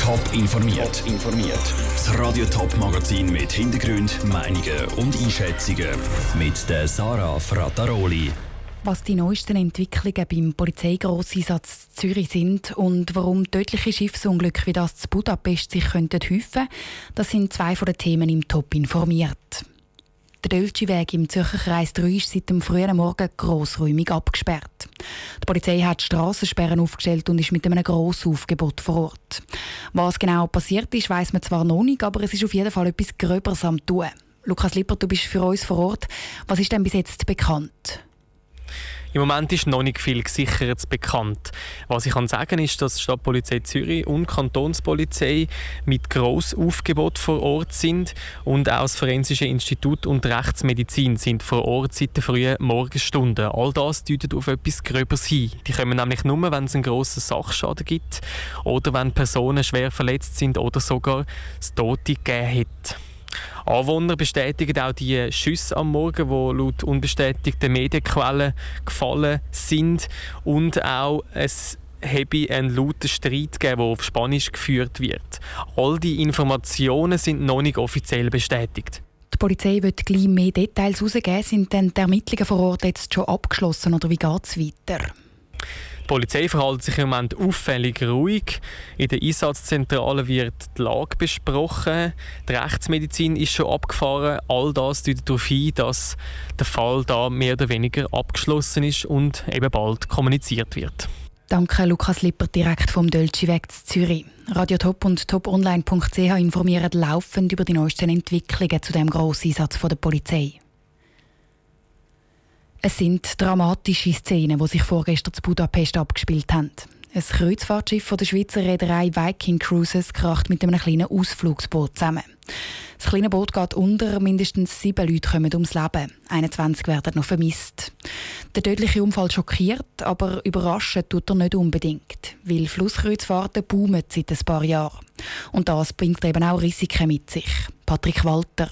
Top informiert. informiert. Das Radio Top Magazin mit Hintergrund, Meinungen und Einschätzungen mit der Sarah Frataroli. Was die neuesten Entwicklungen beim Polizeigrosseinsatz Zürich sind und warum tödliche Schiffsunglücke wie das zu Budapest sich könnten häufen, das sind zwei von den Themen im Top informiert. Der Dölschi-Weg im Zürcher Kreis 3 ist seit dem frühen Morgen grossräumig abgesperrt. Die Polizei hat Strassensperren aufgestellt und ist mit einem grossen Aufgebot vor Ort. Was genau passiert ist, weiß man zwar noch nicht, aber es ist auf jeden Fall etwas Gröberes am tun. Lukas Lippert, du bist für uns vor Ort. Was ist denn bis jetzt bekannt? Im Moment ist noch nicht viel gesichert bekannt. Was ich kann sagen ist, dass Stadtpolizei Zürich und Kantonspolizei mit Grossaufgebot vor Ort sind und auch das Forensische Institut und Rechtsmedizin sind vor Ort seit der frühen Morgenstunden. All das deutet auf etwas Gröberes hin. Die kommen nämlich nur, wenn es einen grossen Sachschaden gibt oder wenn Personen schwer verletzt sind oder sogar das Tote gegeben hat. Anwohner bestätigen auch die Schüsse am Morgen, die laut unbestätigten Medienquellen gefallen sind. Und auch es habe einen lauten Streit gegeben, der auf Spanisch geführt wird. All die Informationen sind noch nicht offiziell bestätigt. Die Polizei wird gleich mehr Details herausgeben. Sind denn die Ermittlungen vor Ort jetzt schon abgeschlossen oder wie geht es weiter? Polizei verhält sich im Moment auffällig ruhig. In der Einsatzzentrale wird die Lage besprochen. Die Rechtsmedizin ist schon abgefahren. All das deutet darauf hin, dass der Fall da mehr oder weniger abgeschlossen ist und eben bald kommuniziert wird. Danke, Lukas Lippert, direkt vom Dölschi Weg zu Zürich. Radio Top und toponline.ch informieren laufend über die neuesten Entwicklungen zu dem Grosseinsatz der Polizei. Es sind dramatische Szenen, die sich vorgestern zu Budapest abgespielt haben. Ein Kreuzfahrtschiff von der Schweizer Reederei Viking Cruises kracht mit einem kleinen Ausflugsboot zusammen. Das kleine Boot geht unter, mindestens sieben Leute kommen ums Leben. 21 werden noch vermisst. Der tödliche Unfall schockiert, aber überraschen tut er nicht unbedingt, weil Flusskreuzfahrten boomen seit ein paar Jahren. Und das bringt eben auch Risiken mit sich. Patrick Walter.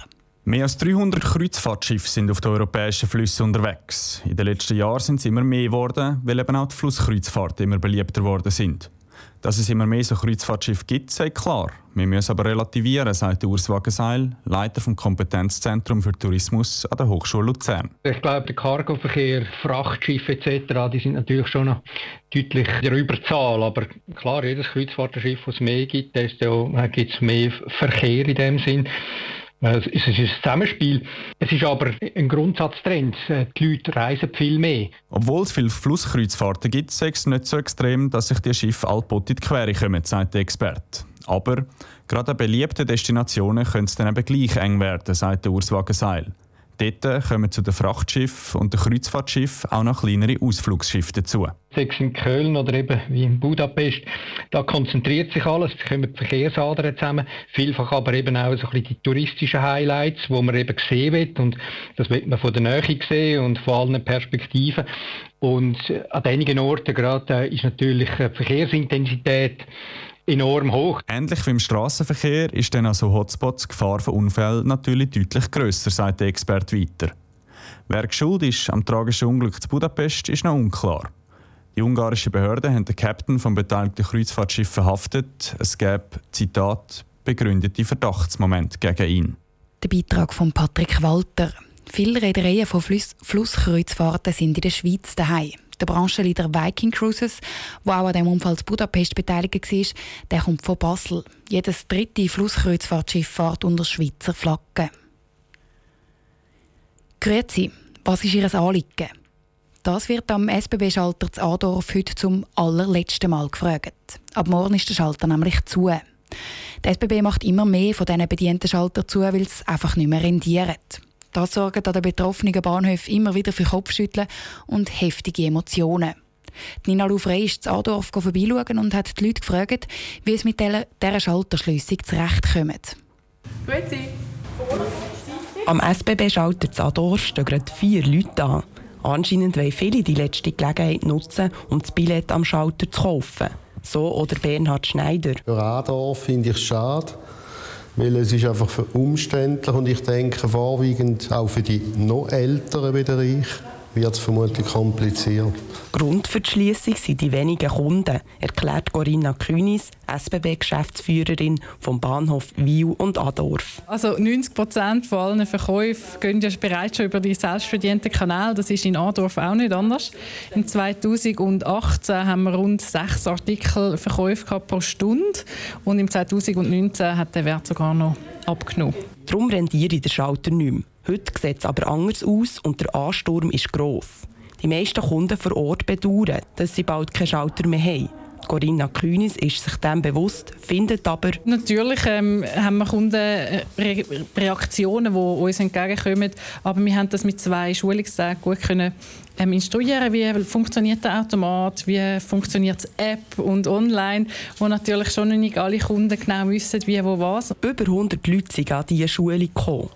Mehr als 300 Kreuzfahrtschiffe sind auf den europäischen Flüssen unterwegs. In den letzten Jahren sind es immer mehr geworden, weil eben auch die Flusskreuzfahrten immer beliebter geworden sind. Dass es immer mehr so Kreuzfahrtschiffe gibt, sei klar. Wir müssen aber relativieren, sagt Urs Wagenseil, Leiter vom Kompetenzzentrum für Tourismus an der Hochschule Luzern. Ich glaube, der Cargoverkehr, Frachtschiffe etc., die sind natürlich schon noch deutlich der Überzahl. Aber klar, jedes Kreuzfahrtschiff, das es mehr gibt, desto gibt es mehr Verkehr in dem Sinn. Es ist ein Zusammenspiel. Es ist aber ein Grundsatztrend. Die Leute reisen viel mehr. Obwohl es viele Flusskreuzfahrten gibt, ist es nicht so extrem, dass sich die Schiffe allbot in die Quere kommen, sagt der Experte. Aber gerade an beliebten Destinationen könnte es dann eben gleich eng werden, sagt der Urs Wagenseil. Dort kommen zu den Frachtsschiffen und den Kreuzfahrtschiffen auch noch kleinere Ausflugsschiffe dazu. Sei in Köln oder eben wie in Budapest, da konzentriert sich alles, es kommen die Verkehrsadern zusammen, vielfach aber eben auch so ein bisschen die touristischen Highlights, wo man eben sehen will und das wird man von der Nähe sehen und von allen Perspektiven. Und an einigen Orten gerade ist natürlich die Verkehrsintensität enorm hoch. Ähnlich wie im Straßenverkehr ist dann also Hotspots die Gefahr von Unfällen natürlich deutlich grösser, sagt der Experte weiter. Wer schuld ist am tragischen Unglück zu Budapest, ist noch unklar. Die ungarischen Behörden haben den Captain vom beteiligten Kreuzfahrtschiff verhaftet. Es gäbe, Zitat, begründete Verdachtsmomente gegen ihn. Der Beitrag von Patrick Walter. Viele Reedereien von Fluss Flusskreuzfahrten sind in der Schweiz daheim. Der Branchenleader Viking Cruises, der auch an dem Unfall zu Budapest beteiligt war, der kommt von Basel. Jedes dritte Flusskreuzfahrtschiff fährt unter Schweizer Flagge. Grüezi, was ist Ihr Anliegen? Das wird am SBB-Schalter zu Adorf heute zum allerletzten Mal gefragt. Ab morgen ist der Schalter nämlich zu. Der SBB macht immer mehr von diesen bedienten Schalter zu, weil es einfach nicht mehr rendiert. Das sorgt an den betroffenen Bahnhöfen immer wieder für Kopfschütteln und heftige Emotionen. Nina Louvre ist zu Adorf vorbeischauen und hat die Leute gefragt, wie es mit dieser Schalterschliessung zurechtkommt. Grüezi. Am SBB-Schalter zu Adorf stehen gerade vier Leute an. Anscheinend wollen viele die letzte Gelegenheit nutzen, um das Billett am Schalter zu kaufen. So oder Bernhard Schneider. Für Adorf finde ich es schade weil es ist einfach umständlich und ich denke vorwiegend auch für die noch Älteren wieder ich, wird es vermutlich kompliziert. Grund für die Schliessung sind die wenigen Kunden, erklärt Corinna Kühnis, SBB-Geschäftsführerin vom Bahnhof Wiel und Adorf. Also 90 Prozent von allen Verkäufen gehen ja bereits schon über die selbstverdienten Kanäle. Das ist in Adorf auch nicht anders. In 2018 haben wir rund sechs Artikel Verkäufe pro Stunde und im 2019 hat der Wert sogar noch abgenommen. Darum rendiere der Schalter nicht mehr. Heute sieht es aber anders aus und der Ansturm ist gross. Die meisten Kunden vor Ort bedauern, dass sie bald keinen Schalter mehr haben. Corinna Kühnis ist sich dem bewusst, findet aber... Natürlich ähm, haben wir Kundenreaktionen, die uns entgegenkommen, aber wir haben das mit zwei Schulungstagen gut können ähm, instruieren, wie funktioniert der Automat, wie funktioniert die App und online, wo natürlich schon nicht alle Kunden genau wissen, wie, wo, was. Über 100 Leute sind an diese Schule gekommen.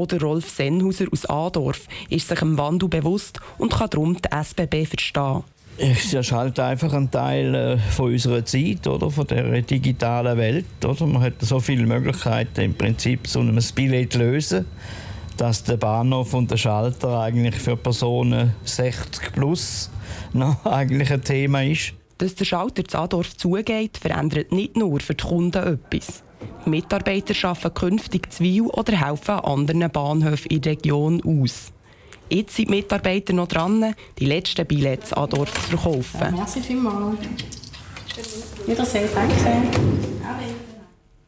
Oder Rolf Sennhauser aus Adorf ist sich im Wandel bewusst und kann darum die SBB verstehen. Es ist halt einfach ein Teil äh, von unserer Zeit, oder, von der digitalen Welt. Oder? Man hat so viele Möglichkeiten, im Prinzip so ein Billett lösen, dass der Bahnhof und der Schalter eigentlich für Personen 60 plus noch eigentlich ein Thema ist. Dass der Schalter zu Adorf zugeht, verändert nicht nur für die Kunden etwas. Die Mitarbeiter arbeiten künftig zu Wiel oder helfen an anderen Bahnhöfen in der Region aus. Jetzt sind die Mitarbeiter noch dran, die letzten Billets an Dorf zu verkaufen. Ja, merci vielmals. Wiedersehen, danke.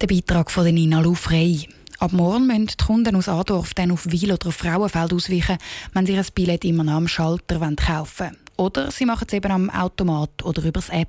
Der Beitrag von Nina Lufrey. Ab morgen müssen die Kunden aus Adorf dann auf Wiel oder Frauenfeld ausweichen, wenn sie ihr Billett immer noch am Schalter kaufen wollen. Oder sie machen es eben am Automat oder über die App.